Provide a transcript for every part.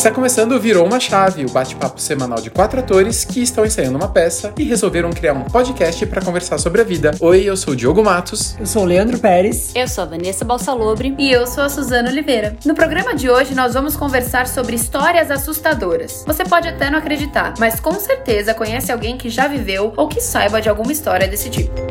Está começando o Virou uma Chave, o bate-papo semanal de quatro atores que estão ensaiando uma peça e resolveram criar um podcast para conversar sobre a vida. Oi, eu sou o Diogo Matos. Eu sou o Leandro Pérez. Eu sou a Vanessa Balsalobre. E eu sou a Suzana Oliveira. No programa de hoje, nós vamos conversar sobre histórias assustadoras. Você pode até não acreditar, mas com certeza conhece alguém que já viveu ou que saiba de alguma história desse tipo.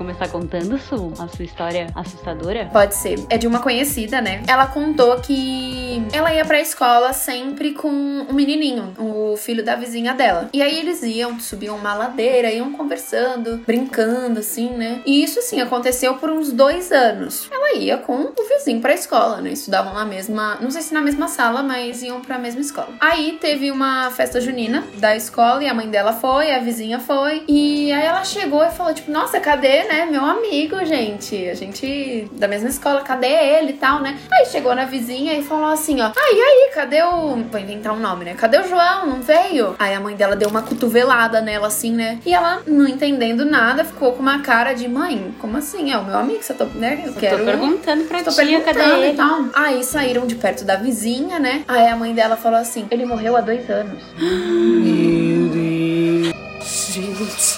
Começar contando Su, a sua história assustadora? Pode ser. É de uma conhecida, né? Ela contou que ela ia pra escola sempre com um menininho, filho da vizinha dela. E aí eles iam, subiam uma ladeira, iam conversando, brincando, assim, né? E isso, assim, aconteceu por uns dois anos. Ela ia com o vizinho pra escola, né? Estudavam na mesma, não sei se na mesma sala, mas iam pra mesma escola. Aí teve uma festa junina da escola e a mãe dela foi, a vizinha foi. E aí ela chegou e falou, tipo, nossa, cadê né, meu amigo, gente? A gente da mesma escola, cadê ele e tal, né? Aí chegou na vizinha e falou assim, ó, ah, e aí, cadê o... Vou inventar um nome, né? Cadê o João? Não veio? Aí a mãe dela deu uma cotovelada nela, assim, né? E ela, não entendendo nada, ficou com uma cara de, mãe, como assim? É o meu amigo, você tá, né? Eu quero... Tô perguntando pra tô tia, perguntando cadê ele? E tal. Aí saíram de perto da vizinha, né? Aí a mãe dela falou assim, ele morreu há dois anos. Meu Deus. Gente...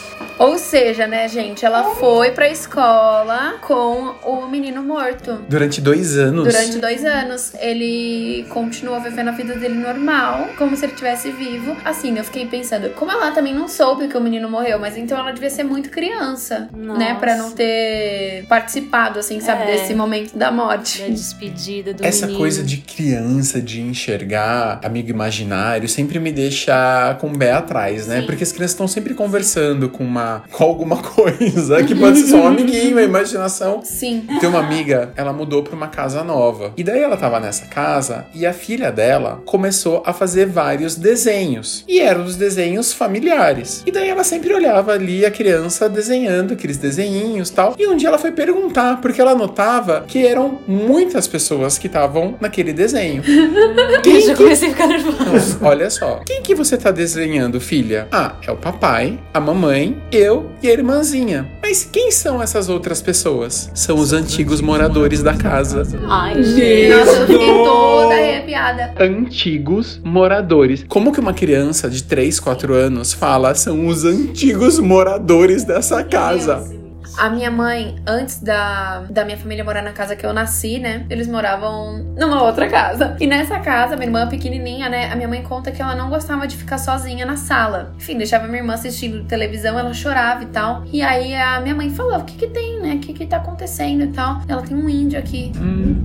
Ou seja, né, gente, ela foi pra escola com o menino morto. Durante dois anos. Durante dois anos. Ele continuou vivendo a vida dele normal, como se ele estivesse vivo. Assim, eu fiquei pensando, como ela também não soube que o menino morreu, mas então ela devia ser muito criança, Nossa. né? Pra não ter participado, assim, sabe, É. desse momento da morte. Da despedida do Essa menino. coisa de criança, de enxergar amigo imaginário, sempre me deixa com o pé atrás, né? Sim. Porque as crianças estão sempre conversando com uma com alguma coisa que pode ser só um amiguinho, a imaginação. Sim. Tem uma amiga, ela mudou pra uma casa nova. E daí ela tava nessa casa e a filha dela começou a fazer vários desenhos. E eram os desenhos familiares. E daí ela sempre olhava ali a criança desenhando aqueles desenhinhos e tal. E um dia ela foi perguntar, porque ela notava que eram muitas pessoas que estavam naquele desenho. Eu já comecei a ficar nervosa. Olha só. Quem que você tá desenhando, filha? Ah, é o papai, a mamãe, eu e a irmãzinha. Mas quem são essas outras pessoas? São os antigos moradores da casa. Ai, gente. Nossa, eu fiquei toda arrepiada. Antigos moradores. Como que uma criança de 3, 4 anos fala são os antigos moradores dessa casa? A minha mãe, antes da, da minha família morar na casa que eu nasci, né? Eles moravam numa outra casa. E nessa casa, minha irmã pequenininha, né? A minha mãe conta que ela não gostava de ficar sozinha na sala. Enfim, deixava minha irmã assistindo televisão, ela chorava e tal. E aí a minha mãe falou: o que que tem, né? O que que tá acontecendo e tal. Ela tem um índio aqui.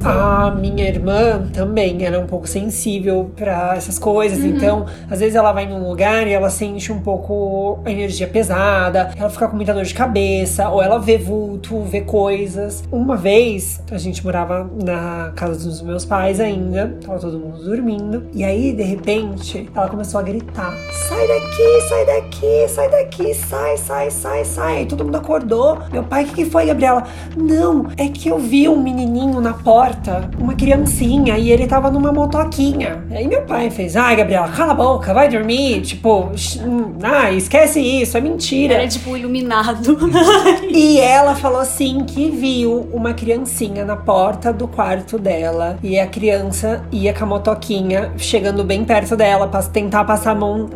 A minha irmã também era um pouco sensível pra essas coisas, Uhum. então às vezes ela vai num lugar e ela sente um pouco a energia pesada, ela fica com muita dor de cabeça, ou ela vê vulto, vê coisas. Uma vez a gente morava na casa dos meus pais ainda, tava todo mundo dormindo, e aí de repente ela começou a gritar: sai daqui, sai daqui, sai daqui, sai, sai, sai, sai. Aí todo mundo acordou. Meu pai, o que, que foi, Gabriela? Não, é que eu vi um menininho na porta, uma criancinha, e ele tava numa motoquinha. Aí meu pai fez: ai, Gabriela, cala a boca, vai dormir. Tipo, ah, esquece isso, é mentira. Era tipo iluminado. E ela falou assim que viu uma criancinha na porta do quarto dela e a criança ia com a motoquinha chegando bem perto dela para tentar passar a mão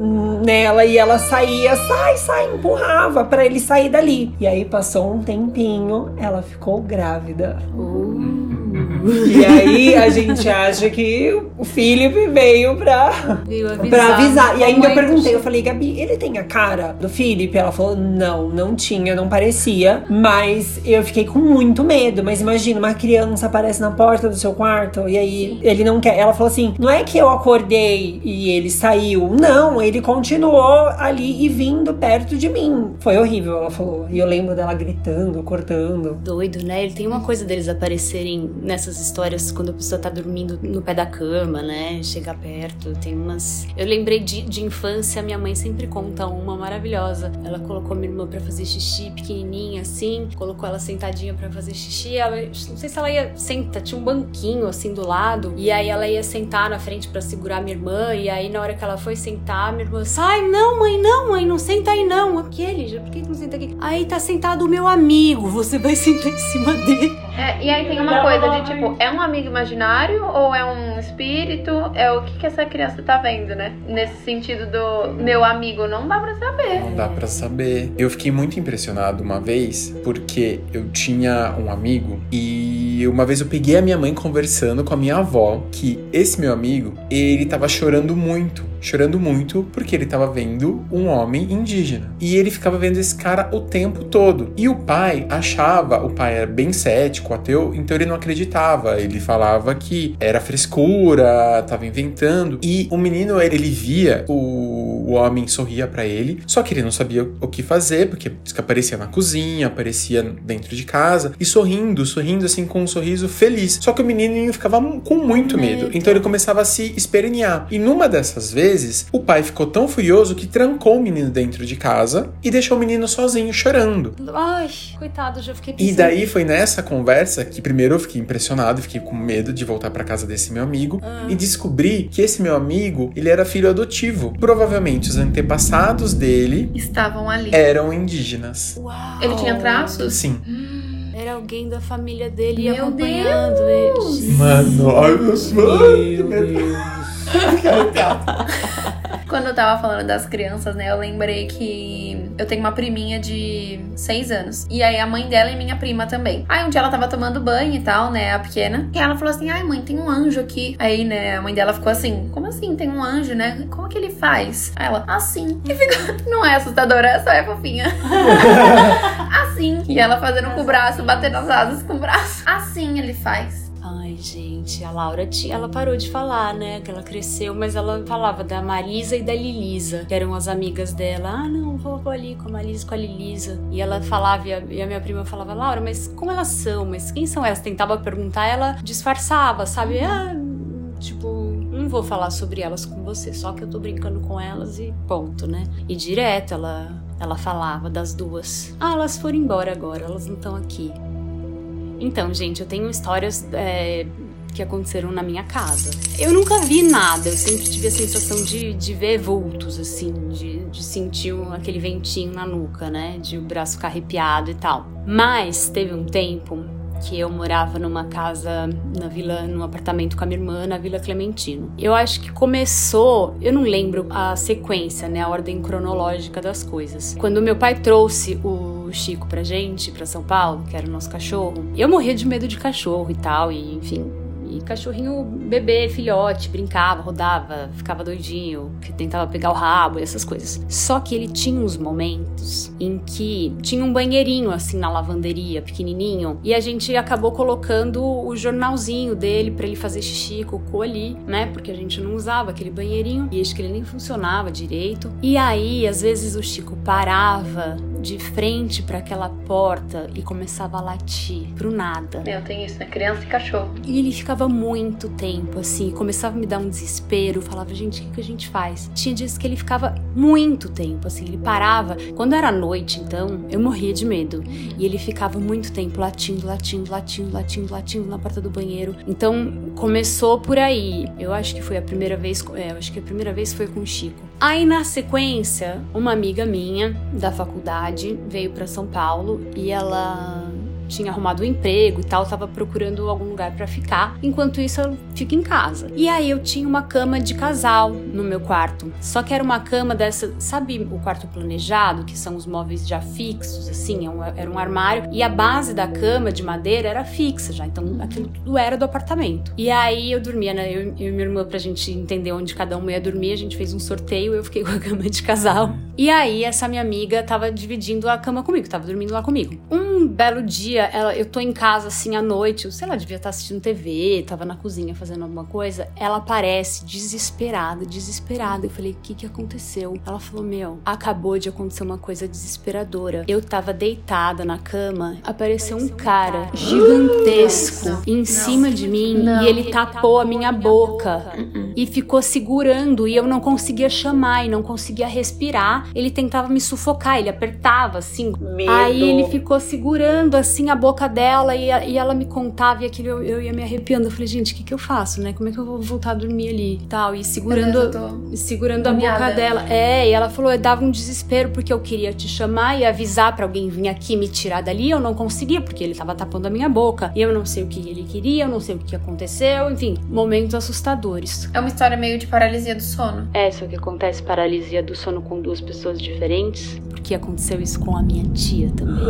nela e ela saía, sai, sai, empurrava pra ele sair dali. E aí passou um tempinho, ela ficou grávida. E aí a gente acha que o Felipe veio pra Veio avisar. Pra avisar. E ainda eu Mamãe, perguntei, eu falei, Gabi, ele tem a cara do Felipe? Ela falou, não, não tinha, não parecia. Mas eu fiquei com muito medo. Mas imagina, uma criança aparece na porta do seu quarto e aí ele não quer. Ela falou assim: não é que eu acordei e ele saiu. Não, ele continuou ali e vindo perto de mim. Foi horrível, ela falou. E eu lembro dela gritando, cortando. Doido, né? Ele tem uma coisa deles aparecerem nessas histórias quando a pessoa tá dormindo no pé da cama, né? Chegar perto. Tem umas. Eu lembrei de, de infância, minha mãe sempre conta uma maravilhosa. Ela colocou minha irmã pra fazer xixi pequenininha assim, colocou ela sentadinha pra fazer xixi. Ela, não sei se ela ia sentar, tinha um banquinho assim do lado, e aí ela ia sentar na frente pra segurar minha irmã. E aí na hora que ela foi sentar, minha irmã, sai, não, mãe, não, mãe, não senta aí não. Aquele, já, por que que não senta aqui? Aí tá sentado o meu amigo, você vai sentar em cima dele. É, e aí tem uma coisa de tipo, é um amigo imaginário ou é um espírito? É o que, que essa criança tá vendo, né? Nesse sentido do meu amigo, não dá pra saber. Não dá pra saber. Eu fiquei muito impressionado uma vez porque eu tinha um amigo e uma vez eu peguei a minha mãe conversando com a minha avó que esse meu amigo, ele tava chorando muito chorando muito porque ele estava vendo um homem indígena. E ele ficava vendo esse cara o tempo todo. E o pai achava, o pai era bem cético, ateu, então ele não acreditava. Ele falava que era frescura, tava inventando. E o menino, ele via o, o homem sorria para ele, só que ele não sabia o que fazer, porque aparecia na cozinha, aparecia dentro de casa, e sorrindo, sorrindo assim com um sorriso feliz. Só que o menino ficava com muito medo. Então ele começava a se espernear. E numa dessas vezes, vezes, o pai ficou tão furioso que trancou o menino dentro de casa e deixou o menino sozinho chorando. Ai, coitado, já fiquei pensando. E daí foi nessa conversa que primeiro eu fiquei impressionado, fiquei com medo de voltar para casa desse meu amigo ah. e descobri que esse meu amigo, ele era filho adotivo. Provavelmente os antepassados dele estavam ali. Eram indígenas. Uau. Ele tinha traços? Sim. Hum, era alguém da família dele meu acompanhando Deus. ele. Mano, ai meus Meu Deus. Quando eu tava falando das crianças, né, eu lembrei que eu tenho uma priminha de 6 anos. E aí a mãe dela é minha prima também. Aí um dia ela tava tomando banho e tal, né, a pequena. E ela falou assim: ai, mãe, tem um anjo aqui. Aí, né, a mãe dela ficou assim: como assim tem um anjo, né? Como que ele faz? Aí ela, assim. E ficou, não é assustadora, só é fofinha. assim. E ela fazendo com o braço, batendo as asas com o braço. Assim ele faz. Ai, gente, a Laura tinha, ela parou de falar, né? Que ela cresceu, mas ela falava da Marisa e da Lilisa, que eram as amigas dela. Ah, não, vou, vou ali com a Marisa com a Lilisa. E ela falava, e a, e a, minha prima falava, Laura, mas como elas são? Mas quem são elas? Tentava perguntar, ela disfarçava, sabe? Ah, tipo, não vou falar sobre elas com você, só que eu tô brincando com elas e ponto, né? E direto ela, ela falava das duas. Ah, elas foram embora agora, elas não estão aqui. Então, gente, eu tenho histórias é, que aconteceram na minha casa. Eu nunca vi nada, eu sempre tive a sensação de, de ver vultos, assim, de, de sentir aquele ventinho na nuca, né? De o braço ficar arrepiado e tal. Mas teve um tempo que eu morava numa casa na vila, num apartamento com a minha irmã na Vila Clementino. Eu acho que começou, eu não lembro a sequência, né, a ordem cronológica das coisas. Quando meu pai trouxe o Chico pra gente, pra São Paulo, que era o nosso cachorro, eu morria de medo de cachorro e tal, e enfim, e cachorrinho bebê, filhote, brincava, rodava, ficava doidinho, que tentava pegar o rabo e essas coisas. Só que ele tinha uns momentos em que tinha um banheirinho assim na lavanderia, pequenininho, e a gente acabou colocando o jornalzinho dele para ele fazer xixi, cocô ali, né? Porque a gente não usava aquele banheirinho e acho que ele nem funcionava direito. E aí, às vezes o Chico parava de frente para aquela porta e começava a latir pro nada. Eu tenho isso, né? Criança e cachorro. E ele ficava muito tempo assim, começava a me dar um desespero, falava, gente, o que, que a gente faz? Tinha dias que ele ficava muito tempo assim, ele parava. Quando era noite, então, eu morria de medo. E ele ficava muito tempo latindo, latindo, latindo, latindo, latindo na porta do banheiro. Então, começou por aí. Eu acho que foi a primeira vez, é, eu acho que a primeira vez foi com o Chico. Aí na sequência, uma amiga minha da faculdade veio para São Paulo e ela tinha arrumado um emprego e tal, tava procurando algum lugar para ficar. Enquanto isso, eu fico em casa. E aí eu tinha uma cama de casal no meu quarto. Só que era uma cama dessa, sabe o quarto planejado, que são os móveis já fixos, assim, é era um armário. E a base da cama de madeira era fixa já, então aquilo tudo era do apartamento. E aí eu dormia, né? Eu, eu e minha irmã, pra gente entender onde cada um ia dormir, a gente fez um sorteio, eu fiquei com a cama de casal. E aí essa minha amiga tava dividindo a cama comigo, tava dormindo lá comigo. Um belo dia, dia, ela, eu tô em casa assim à noite, eu sei lá, devia estar assistindo TV, tava na cozinha fazendo alguma coisa. Ela aparece desesperada, desesperada. Eu falei: o que que aconteceu? Ela falou: meu, acabou de acontecer uma coisa desesperadora. Eu tava deitada na cama, apareceu um cara gigantesco não, em cima não, de mim não, e ele tapou a minha boca uh-uh. e ficou segurando e eu não conseguia chamar e não conseguia respirar. Ele tentava me sufocar, ele apertava assim. Medo. Aí ele ficou segurando assim a boca dela e, e ela me contava e aquilo eu, eu, ia me arrepiando. Eu falei, gente, o que, que eu faço, né? Como é que eu vou voltar a dormir ali e tal? E segurando, Tô segurando a boca dela. É, e ela falou, dava um desespero porque eu queria te chamar e avisar para alguém vir aqui me tirar dali. Eu não conseguia porque ele tava tapando a minha boca. E eu não sei o que ele queria, eu não sei o que aconteceu. Enfim, momentos assustadores. É uma história meio de paralisia do sono. É, só que acontece paralisia do sono com duas pessoas diferentes. Porque aconteceu isso com a minha tia também.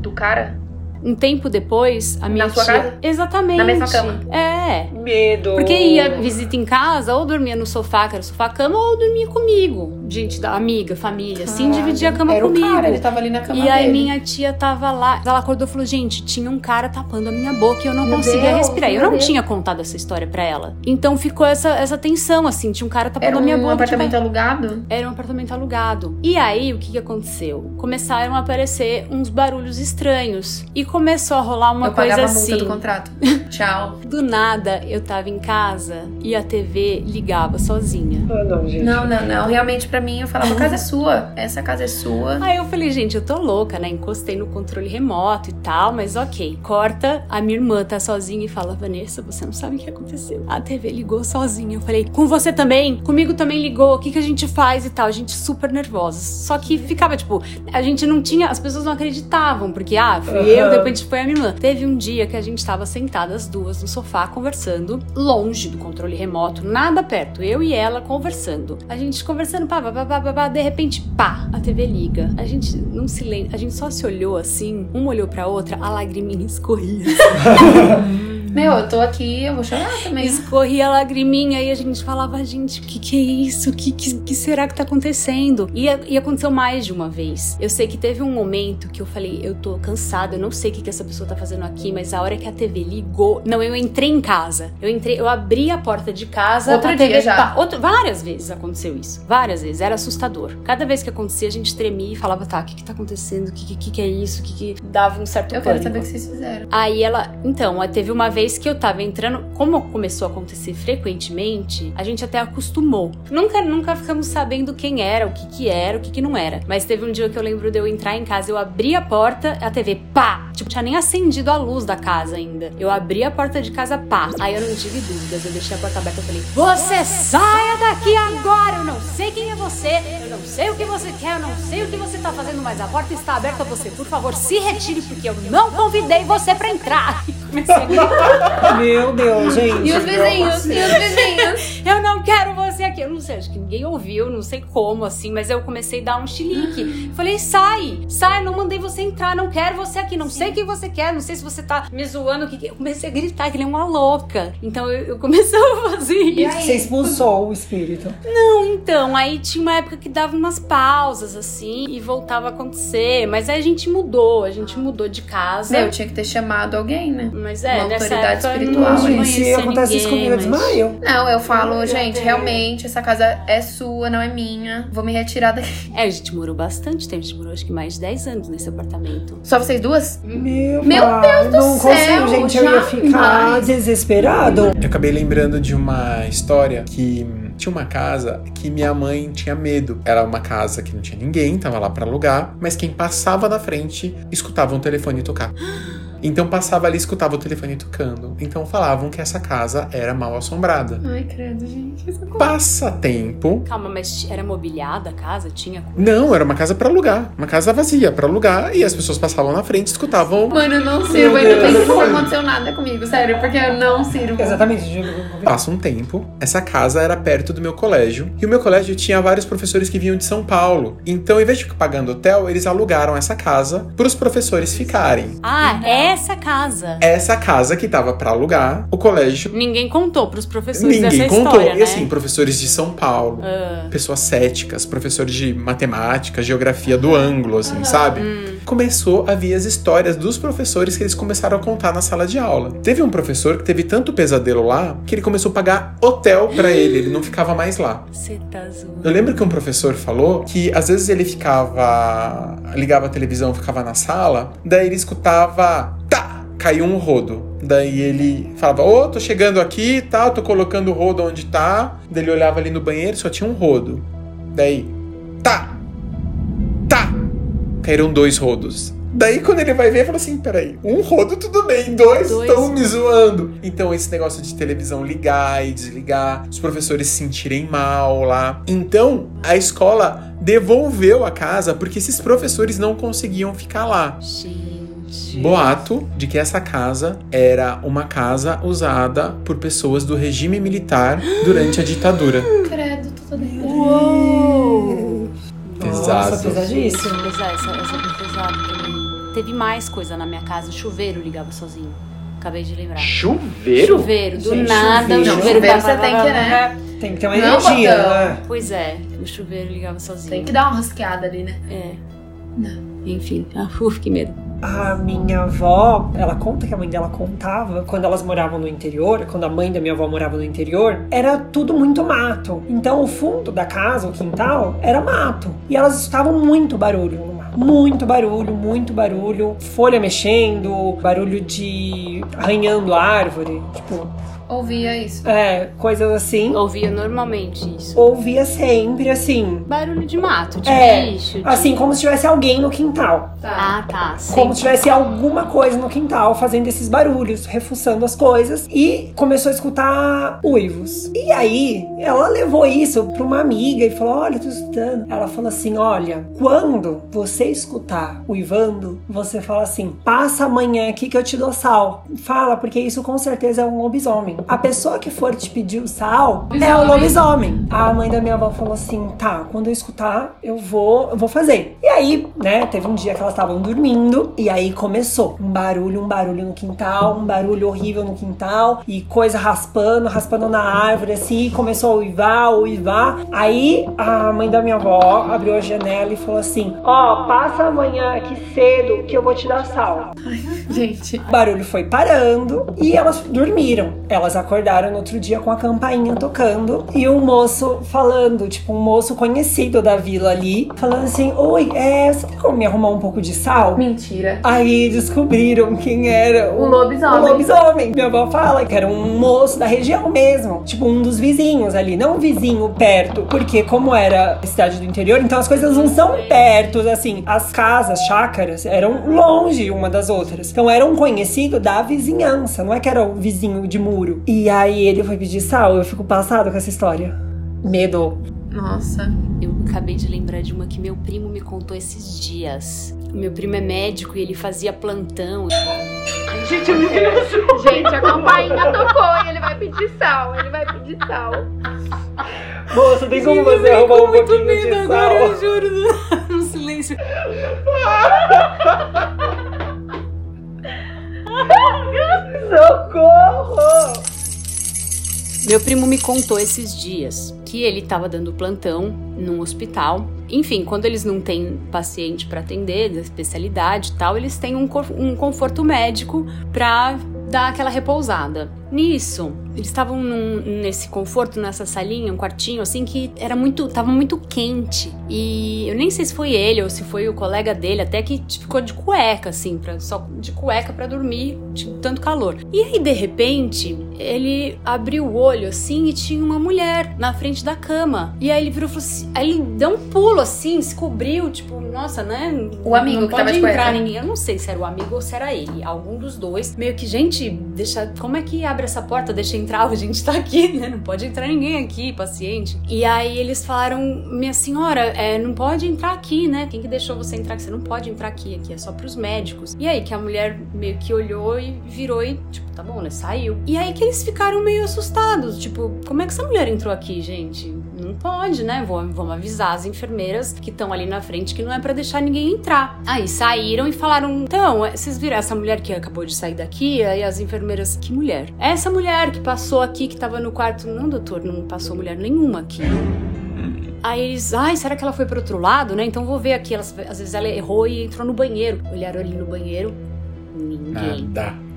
Do cara? Um tempo depois, a minha Na sua tia. casa? Exatamente. Na mesma cama? É. Medo. Porque ia visita em casa, ou dormia no sofá, que era sofá-cama, ou dormia comigo. Gente, da amiga, família, assim, Caralho. dividia a cama Era comigo. o cara, ele tava ali na cama E aí dele. minha tia tava lá, ela acordou e falou: "Gente, tinha um cara tapando a minha boca e eu não Meu conseguia Deus, respirar". Eu não Deus. tinha contado essa história pra ela. Então ficou essa essa tensão assim, tinha um cara tapando Era a minha um boca. tipo, apartamento alugado? era um apartamento alugado. E aí, o que, que aconteceu? Começaram a aparecer uns barulhos estranhos. E começou a rolar uma eu coisa pagava a assim. multa do contrato. Tchau. Do nada, eu tava em casa e a TV ligava sozinha. Ah, não, gente. Não, não, não. Realmente, pra mim, eu falava, a casa é sua. Essa casa é sua. Aí eu falei, gente, eu tô louca, né? Encostei no controle remoto e tal, mas ok. Corta, a minha irmã tá sozinha e fala, Vanessa, você não sabe o que aconteceu. A TV ligou sozinha. Eu falei, com você também? Comigo também ligou, o que, que a gente faz e tal? A gente super nervosa. Só que ficava, tipo, a gente não tinha, as pessoas não acreditavam, porque, ah, fui eu, De repente foi a minha irmã. Teve um dia que a gente tava sentadas duas no sofá conversando, longe do controle remoto, nada perto, eu e ela conversando. A gente conversando, pá, pá, pá, pá, pá, pá, de repente, pá, a TV liga. A gente não se lembra, a gente só se olhou assim, uma olhou pra outra, a lagriminha escorria. Meu, eu tô aqui, eu vou chorar também. Escorria a lagriminha e a gente falava, gente, o que, que é isso? O que, que, que será que tá acontecendo? E, e aconteceu mais de uma vez. Eu sei que teve um momento que eu falei, eu tô cansada, eu não sei o que, que essa pessoa tá fazendo aqui, mas a hora que a TV ligou. Não, eu entrei em casa. Eu entrei, eu abri a porta de casa. Outro a dia TV já. outro- várias vezes aconteceu isso. Várias vezes. Era assustador. Cada vez que acontecia, a gente tremia e falava, tá, o que, que tá acontecendo? O que, que, que é isso? O que, que dava um certo Eu quero pânico. saber o que vocês fizeram. Aí ela, então, teve uma vez que eu tava entrando, como começou a acontecer frequentemente, a gente até acostumou. Nunca, nunca ficamos sabendo quem era, o que que era, o que que não era. Mas teve um dia que eu lembro de eu entrar em casa, eu abri a porta, a TV, pá! Tipo, tinha nem acendido a luz da casa ainda. Eu abri a porta de casa, pá! Aí eu não tive dúvidas, eu deixei a porta aberta e falei: Você saia daqui agora! Eu não sei quem é você, eu não sei o que você quer, eu não sei o que você tá fazendo, mas a porta está aberta, você, por favor, se retire, porque eu não convidei você pra entrar. E comecei a gritar. Meu Deus, gente. E os vizinhos? E os vizinhos? Eu não quero você aqui. Eu não sei, acho que ninguém ouviu, não sei como, assim, mas eu comecei a dar um chilique. Falei, sai, sai, não mandei você entrar, não quero você aqui, não sei o que você quer, não sei se você tá me zoando, o que que... Eu comecei a gritar que ele é uma louca. Então eu, eu comecei a fazer E isso. Você aí? expulsou o espírito. Não, então, aí tinha uma época que dava umas pausas, assim, e voltava a acontecer. Mas aí a gente mudou, a gente mudou de casa. Meu, tinha que ter chamado alguém, né? Mas é, Uma nessa autoridade época eu espiritual, não hein? Gente, se acontece isso comigo, eu mas- desmaio. Não, eu falo, Meu gente, realmente, essa casa é sua, não é minha. Vou me retirar daqui. É, a gente morou bastante tempo, a gente morou acho que mais de 10 anos nesse apartamento. Só vocês duas? Meu, Meu pai, Deus do não céu, consigo, gente. Eu ia ficar jamais. desesperado. Eu acabei lembrando de uma história que tinha uma casa que minha mãe tinha medo. Era uma casa que não tinha ninguém, tava lá pra alugar, mas quem passava na frente escutava um telefone tocar. Então passava ali e escutava o telefone tocando. Então falavam que essa casa era mal assombrada. Ai, credo, gente. Isso é Passa tempo. Calma, mas era mobiliada a casa? Tinha coisa? Não, era uma casa pra alugar. Uma casa vazia pra alugar e as pessoas passavam na frente e escutavam. Mano, eu não sirvo, ainda bem que não aconteceu nada comigo, sério, porque eu não sirvo. Exatamente. Passa um tempo, essa casa era perto do meu colégio, e o meu colégio tinha vários professores que vinham de São Paulo. Então, em vez de ficar pagando hotel, eles alugaram essa casa para os professores ficarem. Ah, essa casa. Essa casa que tava para alugar, o colégio Ninguém contou pros professores ninguém essa contou. história, E né? assim, professores de São Paulo, Ah, pessoas céticas, professores de matemática, geografia do ângulo, assim, sabe? Começou a vir as histórias dos professores que eles começaram a contar na sala de aula. Teve um professor que teve tanto pesadelo lá que ele começou a pagar hotel pra ele, ele não ficava mais lá. você tá zoando. Eu lembro que um professor falou que às vezes ele ficava. ligava a televisão, ficava na sala, daí ele escutava. Tá! Caiu um rodo. Daí ele falava: Ô, tô chegando aqui tal, tô colocando o rodo onde tá. Daí ele olhava ali no banheiro só tinha um rodo. Daí. Tá! Caíram dois rodos. Daí quando ele vai ver, fala assim: peraí, um rodo tudo bem, dois Dois. estão me zoando. Então esse negócio de televisão ligar e desligar, os professores se sentirem mal lá. Então a escola devolveu a casa porque esses professores não conseguiam ficar lá. Gente. Boato de que essa casa era uma casa usada por pessoas do regime militar durante a ditadura. Credo, tô toda Uou! Pesado. Nossa, pesadíssimo. Pesado, essa, essa foi pesada também. Teve mais coisa na minha casa. O chuveiro ligava sozinho. Acabei de lembrar. Chuveiro? Chuveiro, do Gente, nada chuveiro. o Não, chuveiro chuveiro você tem que, né? Tem que ter uma Não, energia, né? Pois é, o chuveiro ligava sozinho. Tem que dar uma rosqueada ali, né? É. Enfim, ah, uf, que medo. A minha avó, ela conta que a mãe dela contava quando elas moravam no interior, quando a mãe da minha avó morava no interior, era tudo muito mato. Então o fundo da casa, o quintal, era mato. E elas escutavam muito barulho no mato. Muito barulho, muito barulho. Folha mexendo, barulho de arranhando árvore. Tipo, Ouvia isso. é, coisas assim. Ouvia normalmente isso. Ouvia sempre assim. Barulho de mato, de É, bicho. de- Assim, como se tivesse alguém no quintal. Tá. Ah, tá. Como Sim. se tivesse alguma coisa no quintal fazendo esses barulhos, refuçando as coisas e começou a escutar uivos. E aí ela levou isso pra uma amiga e falou: Olha, eu tô escutando. Ela falou assim: Olha, quando você escutar uivando, você fala assim: Passa amanhã aqui que eu te dou sal. Fala, porque isso com certeza é um lobisomem. A pessoa que for te pedir o sal é o lobisomem. A mãe da minha avó falou assim: Tá, quando eu escutar, eu vou, eu vou fazer. E aí, né, teve um dia que elas estavam dormindo e aí começou um barulho, um barulho no quintal, um barulho horrível no quintal e coisa raspando, raspando na árvore assim, começou a uivar, uivar. Aí a mãe da minha avó abriu a janela e falou assim: Ó, passa amanhã aqui cedo que eu vou te dar sal. Gente. O barulho foi parando e elas dormiram. Elas acordaram no outro dia com a campainha tocando e um moço falando, tipo, um moço conhecido da vila ali, falando assim: Oi, é, você tem como me arrumar um pouco de sal? Mentira. Aí descobriram quem era O lobisomem. o lobisomem. Minha avó fala que era um moço da região mesmo. Tipo, um dos vizinhos ali. Não um vizinho perto. Porque, como era cidade do interior, então as coisas não são perto, assim. As casas, chácaras, eram longe uma das outras. Então era um conhecido da vizinhança. Não é que era o vizinho de muro. E aí ele foi pedir sal. Eu fico passado com essa história. Medo. Nossa. Eu acabei de lembrar de uma que meu primo me contou esses dias. Meu primo é médico e ele fazia plantão. Gente, a campainha tocou e ele vai pedir sal. Ele vai pedir sal. Moça, tem como você arrumar um pouquinho de sal? juro. No silêncio. Socorro! Meu primo me contou esses dias que ele estava dando plantão num hospital. Enfim, quando eles não têm paciente para atender, da especialidade e tal, eles têm um, um conforto médico para dar aquela repousada. Nisso, eles estavam nesse conforto, nessa salinha, um quartinho, assim, que era muito. tava muito quente. E eu nem sei se foi ele ou se foi o colega dele, até que ficou de cueca, assim, pra, só de cueca para dormir, de tanto calor. E aí, de repente, ele abriu o olho assim e tinha uma mulher na frente da cama. E aí ele virou e falou assim. Aí ele deu um pulo assim, se cobriu, tipo, nossa, né? O amigo não que tava pode de entrar cueca. ninguém. Eu não sei se era o amigo ou se era ele. Algum dos dois. Meio que, gente, deixa. Como é que abre essa porta? Deixa entrar, a gente tá aqui, né? Não pode entrar ninguém aqui, paciente. E aí eles falaram, minha senhora, é, não pode entrar aqui, né? Quem que deixou você entrar aqui? Você não pode entrar aqui, aqui é só pros médicos. E aí que a mulher meio que olhou e virou e, tipo, tá bom, né? Saiu. E aí que eles ficaram meio assustados. Tipo, como é que essa mulher entrou aqui, gente? Não pode, né? Vamos, avisar as enfermeiras que estão ali na frente que não é pra deixar ninguém entrar. Aí saíram e falaram: então, é, vocês viram essa mulher que acabou de sair daqui? Aí as enfermeiras: que mulher? Essa mulher que passou aqui, que tava no quarto. Não, doutor, não passou mulher nenhuma aqui. Aí eles, ai, será que ela foi pro outro lado, né? Então vou ver aqui. Elas, às vezes ela errou e entrou no banheiro. Olharam ali no banheiro, ninguém. Nada.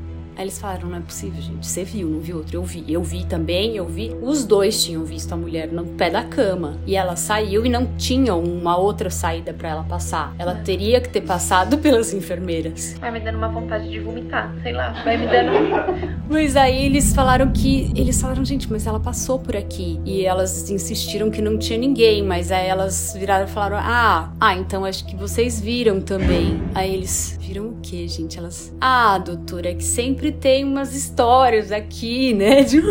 Aí eles falaram, não é possível, gente. Você viu, não viu outro? Eu vi. Eu vi também, eu vi. Os dois tinham visto a mulher no pé da cama. E ela saiu e não tinha uma outra saída pra ela passar. Ela teria que ter passado pelas enfermeiras. Vai me dando uma vontade de vomitar. Sei lá. Vai me dando. Mas aí eles falaram que. Eles falaram, gente, mas ela passou por aqui. E elas insistiram que não tinha ninguém. Mas aí elas viraram e falaram: Ah, ah, então acho que vocês viram também. Aí eles viram o quê, gente? Elas. Ah, doutora, é que sempre tem umas histórias aqui, né? De...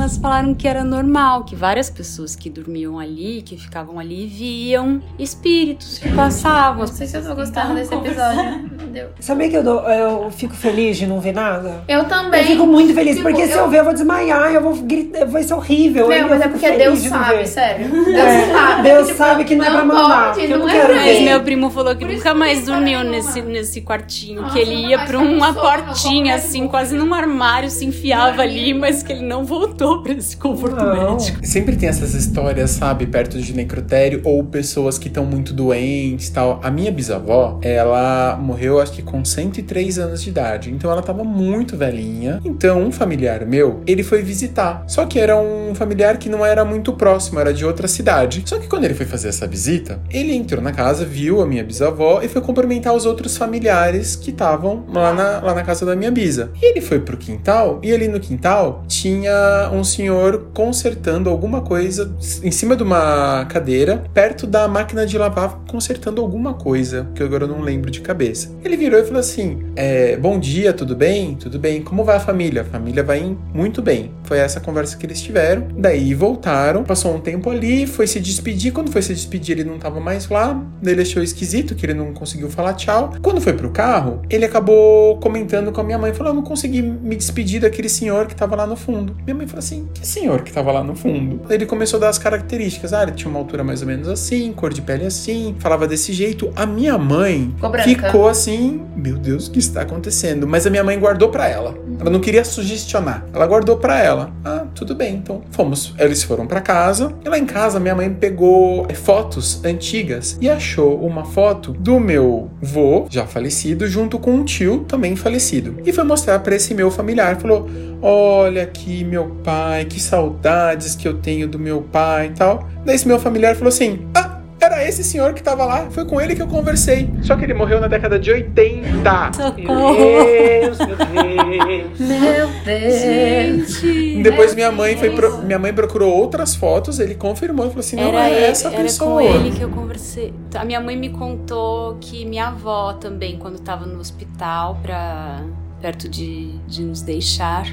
Elas falaram que era normal, que várias pessoas que dormiam ali, que ficavam ali, viam espíritos que passavam. Não sei se eu tô gostando desse episódio. Deus. Sabia que eu, dou- eu fico feliz de não ver nada? Eu também. Eu fico muito feliz, Tipo, porque se eu ver, eu vou desmaiar, eu vou gritar, vai ser horrível. Meu, eu mas é porque feliz Deus de não sabe, ver. sério. Deus É, sabe. Deus Tipo, sabe que não é pra mandar, pode, que eu não é quero pra ver. Mas ele. meu primo falou que Por nunca mais dormiu nesse, nesse quartinho. Nossa, que ele ia pra uma portinha, assim, quase num armário, se enfiava ali, mas que ele não voltou pra esse conforto Não. médico. Sempre tem essas histórias, sabe, perto de necrotério ou pessoas que estão muito doentes e tal. A minha bisavó, ela morreu acho que com 103 anos de idade, então ela tava muito velhinha. Então um familiar meu, ele foi visitar. Só que era um familiar que não era muito próximo, era de outra cidade. Só que quando ele foi fazer essa visita, ele entrou na casa, viu a minha bisavó e foi cumprimentar os outros familiares que estavam lá na, lá na casa da minha bisa. E ele foi pro quintal e ali no quintal tinha um senhor consertando alguma coisa em cima de uma cadeira, perto da máquina de lavar, consertando alguma coisa, que agora eu não lembro de cabeça. Ele virou e falou assim: é, Bom dia, tudo bem? Tudo bem. Como vai a família? A família vai muito bem. Foi essa conversa que eles tiveram. Daí voltaram, passou um tempo ali, foi se despedir. Quando foi se despedir, ele não tava mais lá. Ele achou esquisito que ele não conseguiu falar tchau. Quando foi pro carro, ele acabou comentando com a minha mãe: falou, Eu não consegui me despedir daquele senhor que tava lá no fundo. Minha mãe falou assim: Que senhor que tava lá no fundo? Ele começou a dar as características. Ah, ele tinha uma altura mais ou menos assim, cor de pele assim, falava desse jeito. A minha mãe Ficou assim: Meu Deus, o que está acontecendo? Mas a minha mãe guardou pra ela. Ela não queria sugestionar. Ela guardou pra ela. Ah, tudo bem, então fomos. Eles foram pra casa. E lá em casa, minha mãe pegou eh, fotos antigas e achou uma foto do meu vô, já falecido, junto com um tio também falecido. E foi mostrar pra esse meu familiar. Falou: Olha aqui, meu pai, que saudades que eu tenho do meu pai e tal. Daí esse meu familiar falou assim: Ah, era esse senhor que tava lá, foi com ele que eu conversei. Só que ele morreu na década de 80. Socorro! Deus, meu Deus. Meu Deus. Gente! Depois minha mãe foi pro- minha mãe procurou outras fotos, ele confirmou e falou assim: "Não Era, é ele- essa era pessoa". com ele que eu conversei. A minha mãe me contou que minha avó também, quando tava no hospital, pra, perto de, de nos deixar,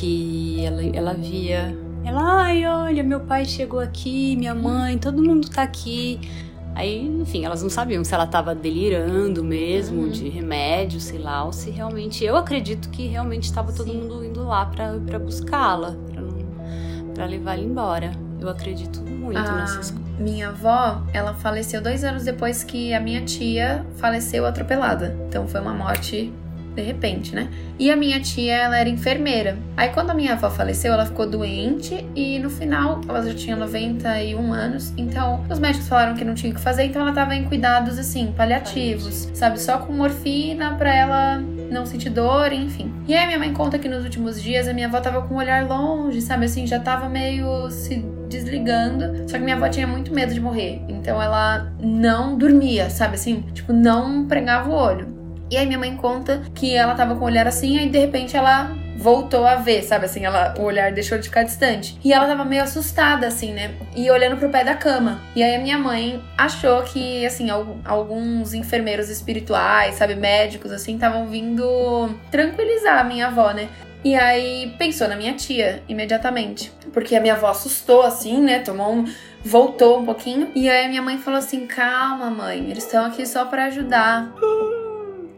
que ela, ela via. Ela, ai, olha, meu pai chegou aqui, minha mãe, todo mundo tá aqui. Aí, enfim, elas não sabiam se ela tava delirando mesmo, Uhum. de remédio, sei lá, ou se realmente. Eu acredito que realmente estava todo mundo indo lá pra, pra buscá-la, pra levar ela embora. Eu acredito muito nessas coisas. minha avó, ela faleceu dois anos depois que a minha tia faleceu atropelada. Então foi uma morte de repente, né? E a minha tia, ela era enfermeira. Aí quando a minha avó faleceu, ela ficou doente e no final ela já tinha 91 anos. Então os médicos falaram que não tinha o que fazer, então ela tava em cuidados assim, paliativos, sabe? Só com morfina pra ela não sentir dor, enfim. E aí minha mãe conta que nos últimos dias a minha avó tava com o olhar longe, sabe? Assim, já tava meio se desligando. Só que minha avó tinha muito medo de morrer. Então ela não dormia, sabe assim? Tipo, não pregava o olho. E aí minha mãe conta que ela tava com o olhar assim, aí de repente ela voltou a ver, sabe assim, ela, o olhar deixou de ficar distante. E ela tava meio assustada, assim, né? E olhando pro pé da cama. E aí a minha mãe achou que, assim, al- alguns enfermeiros espirituais, sabe, médicos, assim, estavam vindo tranquilizar a minha avó, né? E aí pensou na minha tia imediatamente. Porque a minha avó assustou, assim, né? Tomou um. Voltou um pouquinho. E aí a minha mãe falou assim: calma, mãe, eles estão aqui só pra ajudar.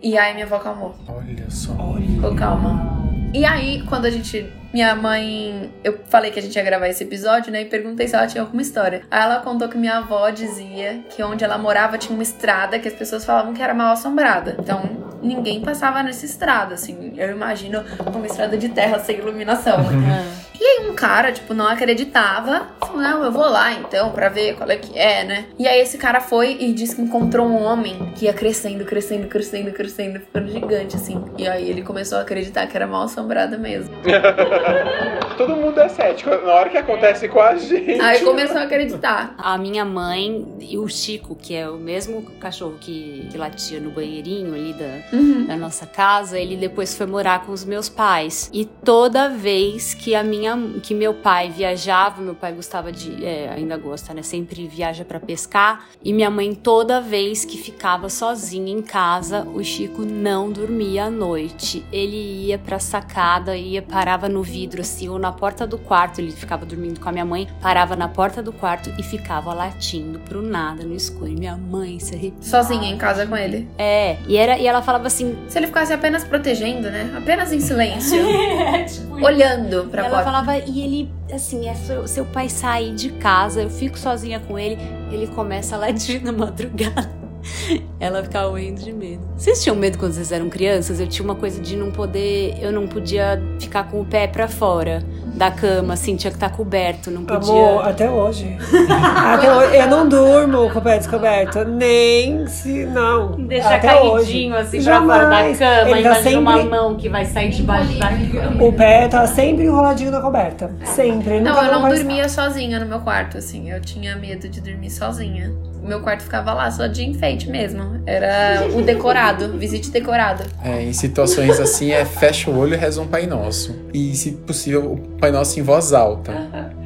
E aí minha avó calmou. Olha só. Ficou calma. E aí, quando a gente. Minha mãe. Eu falei que a gente ia gravar esse episódio, né? E perguntei se ela tinha alguma história. Aí ela contou que minha avó dizia que onde ela morava tinha uma estrada que as pessoas falavam que era mal assombrada. Então, ninguém passava nessa estrada, assim. Eu imagino uma estrada de terra sem iluminação. né? E aí um cara, tipo, não acreditava. Falou, não, eu vou lá então pra ver qual é que é, né? E aí esse cara foi e disse que encontrou um homem que ia crescendo, crescendo, crescendo, crescendo, ficando gigante, assim. E aí ele começou a acreditar que era mal assombrada mesmo. Todo mundo é cético na hora que acontece com a gente. Aí começou a acreditar. A minha mãe e o Chico, que é o mesmo cachorro que, que latia no banheirinho ali da, Uhum. da nossa casa, ele depois foi morar com os meus pais. E toda vez que a minha minha, que meu pai viajava, meu pai gostava de, é, ainda gosta, né? Sempre viaja para pescar. E minha mãe toda vez que ficava sozinha em casa, o Chico não dormia à noite. Ele ia pra sacada, ia parava no vidro assim ou na porta do quarto. Ele ficava dormindo com a minha mãe, parava na porta do quarto e ficava latindo pro nada no escuro. E minha mãe se arrepiava. Sozinha em casa com ele. É, e era e ela falava assim, Se ele ficasse apenas protegendo, né? Apenas em silêncio. olhando pra ela porta. Falava, e ele, assim, é seu, seu pai sair de casa, eu fico sozinha com ele, ele começa a latir na madrugada. Ela ficava morrendo de medo. Vocês tinham medo quando vocês eram crianças? Eu tinha uma coisa de não poder. Eu não podia ficar com o pé pra fora da cama, assim, tinha que estar coberto, não podia. Amor, até hoje. até hoje. Eu não durmo com o pé descoberto. Nem se. Não. Deixar até caidinho, hoje. assim, pra fora da Jamais. cama, Ele tá imagina uma sempre- mão que vai sair debaixo da cama. O pé tá sempre enroladinho na coberta. Sempre. Não, eu não dormia sozinha no meu quarto, assim. Eu tinha medo de dormir sozinha. O meu quarto ficava lá só de enfeite mesmo. Era o decorado, visite decorado. É, em situações assim é fecha o olho e reza um Pai Nosso. E, se possível, o Pai Nosso em voz alta.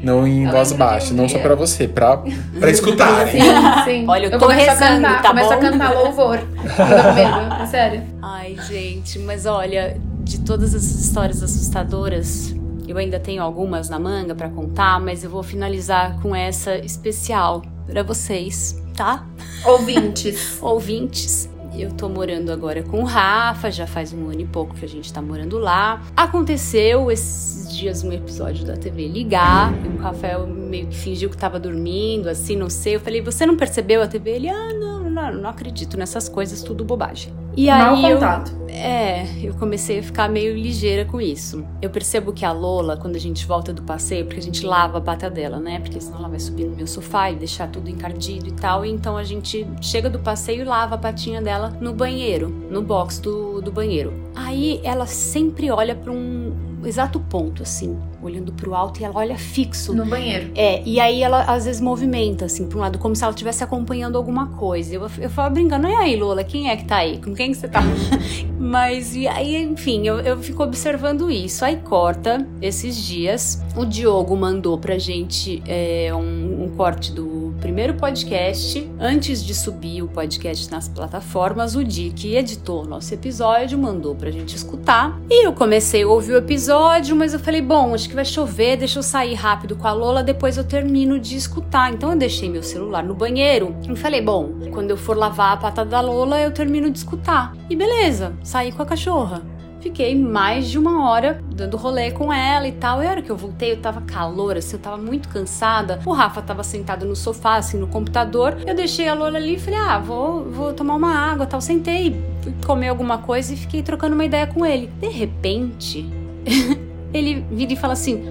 Não em Eu voz baixa. Não só dia. pra você, pra, pra escutarem. Sim, sim. Olha, eu tô começo a rezando, cantar, tá começo bom? a cantar louvor. Tô medo, é sério. Ai, gente, mas olha, de todas essas histórias assustadoras, eu ainda tenho algumas na manga pra contar, mas eu vou finalizar com essa especial pra vocês, tá? Ouvintes. Ouvintes. Eu tô morando agora com o Rafa, já faz um ano e pouco que a gente tá morando lá. Aconteceu esses dias um episódio da TV ligar, e o Rafael meio que fingiu que tava dormindo, assim, não sei. Eu falei, você não percebeu a TV? Ele, ah, não, não, não acredito nessas coisas, tudo bobagem. E Mal aí eu, contato. é, eu comecei a ficar meio ligeira com isso. Eu percebo que a Lola, quando a gente volta do passeio, porque a gente lava a pata dela, né? Porque senão ela vai subir no meu sofá e deixar tudo encardido e tal. E então a gente chega do passeio e lava a patinha dela no banheiro, no box do, do banheiro. Aí ela sempre olha pra um exato ponto, assim, olhando pro alto e ela olha fixo No banheiro. é, e aí ela às vezes movimenta, assim, pra um lado, como se ela estivesse acompanhando alguma coisa. Eu, eu falo brincando, e aí, Lola, quem é que tá aí? Com quem que você tá? Mas, e aí, enfim, eu, eu fico observando isso. Aí corta esses dias. O Diogo mandou pra gente é, um, um corte do primeiro podcast. Antes de subir o podcast nas plataformas, o Di, que editou o nosso episódio, mandou pra gente escutar. E eu comecei a ouvir o episódio, mas eu falei, bom, acho que vai chover, deixa eu sair rápido com a Lola, depois eu termino de escutar. Então eu deixei meu celular no banheiro e falei, bom, quando eu for lavar a pata da Lola, eu termino de escutar. E beleza, saí com a cachorra. Fiquei mais de uma hora dando rolê com ela e tal. E a hora que eu voltei, eu tava calor, assim, eu tava muito cansada. O Rafa tava sentado no sofá, assim, no computador. Eu deixei a Lola ali e falei, ah, vou, vou tomar uma água tal. Sentei, fui comer alguma coisa e fiquei trocando uma ideia com ele. De repente, ele vira e fala assim: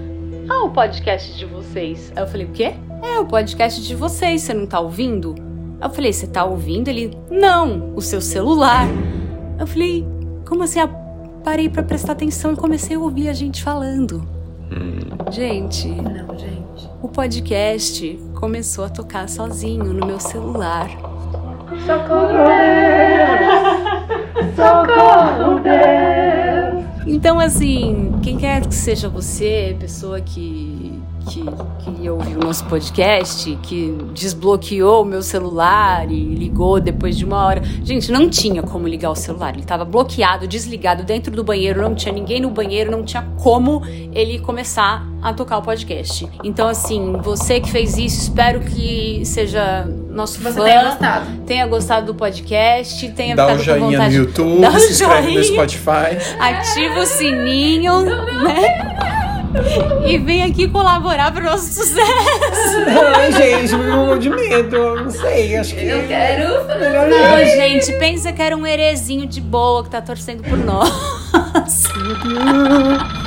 Ah, o podcast de vocês. Aí eu falei: O quê? É, o podcast de vocês, você não tá ouvindo? Aí eu falei: Você tá ouvindo? Ele: Não, o seu celular. Eu falei: Como assim? Parei pra prestar atenção e comecei a ouvir a gente falando. Gente, Não, gente. o podcast começou a tocar sozinho no meu celular. Então, assim, quem quer que seja você, pessoa que, que, que ouviu o nosso podcast, que desbloqueou o meu celular e ligou depois de uma hora. Gente, não tinha como ligar o celular. Ele estava bloqueado, desligado dentro do banheiro, não tinha ninguém no banheiro, não tinha como ele começar a tocar o podcast. Então, assim, você que fez isso, espero que seja nosso Você fã. tenha gostado. tenha gostado do podcast, tenha Dá um ficado com joinha no vontade. YouTube, Dá um se inscreve no. Spotify. Ativa o sininho, né? E vem aqui colaborar pro nosso sucesso. Ai, gente, me morro de medo. Não sei, acho que. Eu quero. Melhor Não, não. gente, pensa que era um herezinho de boa que tá torcendo por nós. Então é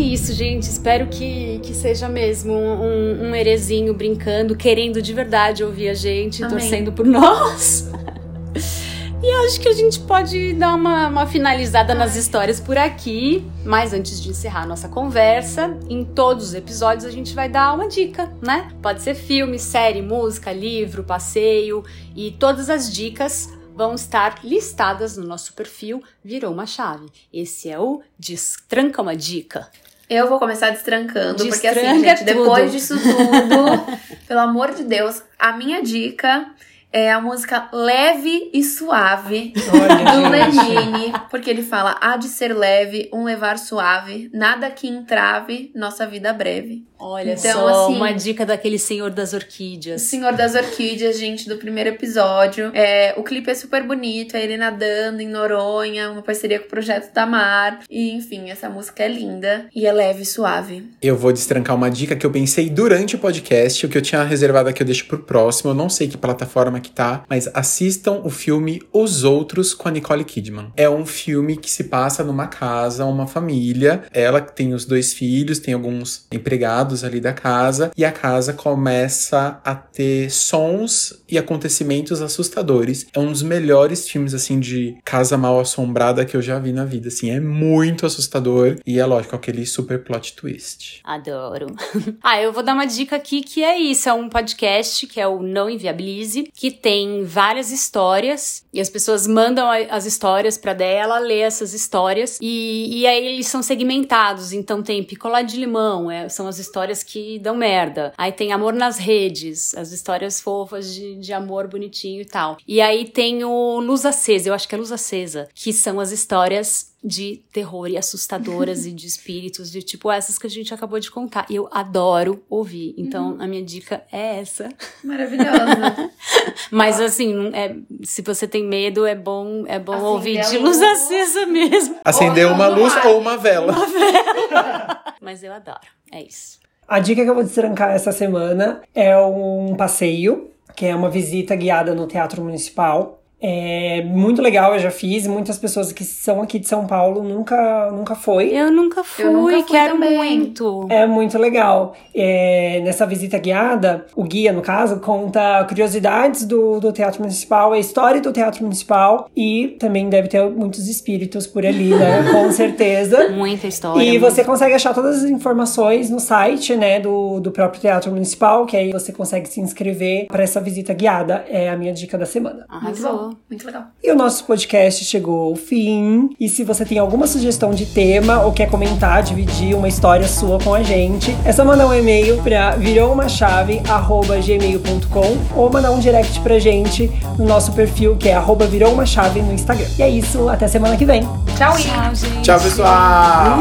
isso, gente. Espero que, que seja mesmo um, um herezinho brincando, querendo de verdade ouvir a gente, Amém. torcendo por nós. E acho que a gente pode dar uma, uma finalizada nas histórias por aqui. Mas antes de encerrar a nossa conversa, em todos os episódios a gente vai dar uma dica, né? Pode ser filme, série, música, livro, passeio e todas as dicas vão estar listadas no nosso perfil Virou uma Chave. Esse é o Destranca uma Dica. Eu vou começar destrancando, porque assim, Destranca gente, depois tudo. disso tudo, pelo amor de Deus, a minha dica é a música Leve e Suave do Olha, gente. Lenine, porque ele fala: há de ser leve, um levar suave, nada que entrave nossa vida breve. Olha Então, só, assim- uma dica daquele senhor das O orquídeas. Senhor das Orquídeas, gente, do primeiro episódio. É, o clipe é super bonito, é ele nadando em Noronha, uma parceria com o Projeto Tamar. E, enfim, essa música é linda e é leve e suave. Eu vou destrancar uma dica que eu pensei durante o podcast, o que eu tinha reservado aqui eu deixo pro próximo. Eu não sei que plataforma que tá, mas assistam o filme Os Outros com a Nicole Kidman. É um filme que se passa numa casa, uma família. Ela tem os dois filhos, tem alguns empregados ali da casa, e a casa começa a ter sons e acontecimentos assustadores. É um dos melhores filmes assim de casa mal assombrada que eu já vi na vida, assim, é muito assustador e é lógico aquele super plot twist. Adoro. ah, eu vou dar uma dica aqui que é isso: é um podcast que é o Não Inviabilize, que tem várias histórias e as pessoas mandam as histórias pra dela ler essas histórias e, e aí eles são segmentados. Então tem picolé de limão, é, são as histórias que dão merda. Aí tem amor nas redes, as histórias fofas de, de amor bonitinho e tal. E aí tem o Luz Acesa, eu acho que é Luz Acesa, que são as histórias de terror e assustadoras e de espíritos, de tipo essas que a gente acabou de contar. E eu adoro ouvir. Então a minha dica é essa. Maravilhosa. Mas assim, é, se você tem medo, é bom, é bom Acender ouvir de luz. luz acesa mesmo. Acender uma luz ou uma vela. Mas eu adoro. É isso. A dica que eu vou destrancar essa semana é um passeio, que é uma visita guiada no Teatro Municipal. É muito legal, eu já fiz. Muitas pessoas que são aqui de São Paulo nunca, nunca foi. Eu nunca fui, Eu nunca fui quero também. muito. É muito legal. É, nessa visita guiada, o guia, no caso, conta curiosidades do, do Teatro Municipal, a história do Teatro Municipal e também deve ter muitos espíritos por ali, né? Com certeza. Muita história. E muito- você consegue achar todas as informações no site, né, do, do próprio Teatro Municipal, que aí você consegue se inscrever para essa visita guiada. É a minha dica da semana. Muito Arrasou. Muito legal. E o nosso podcast chegou ao fim. E se você tem alguma sugestão de tema ou quer comentar, dividir uma história sua com a gente, é só mandar um e-mail para viroumachave@gmail.com ou mandar um direct pra gente no nosso perfil que é arroba viroumachave no Instagram. E é isso, até semana que vem. Tchau. Tchau, gente. Tchau, pessoal!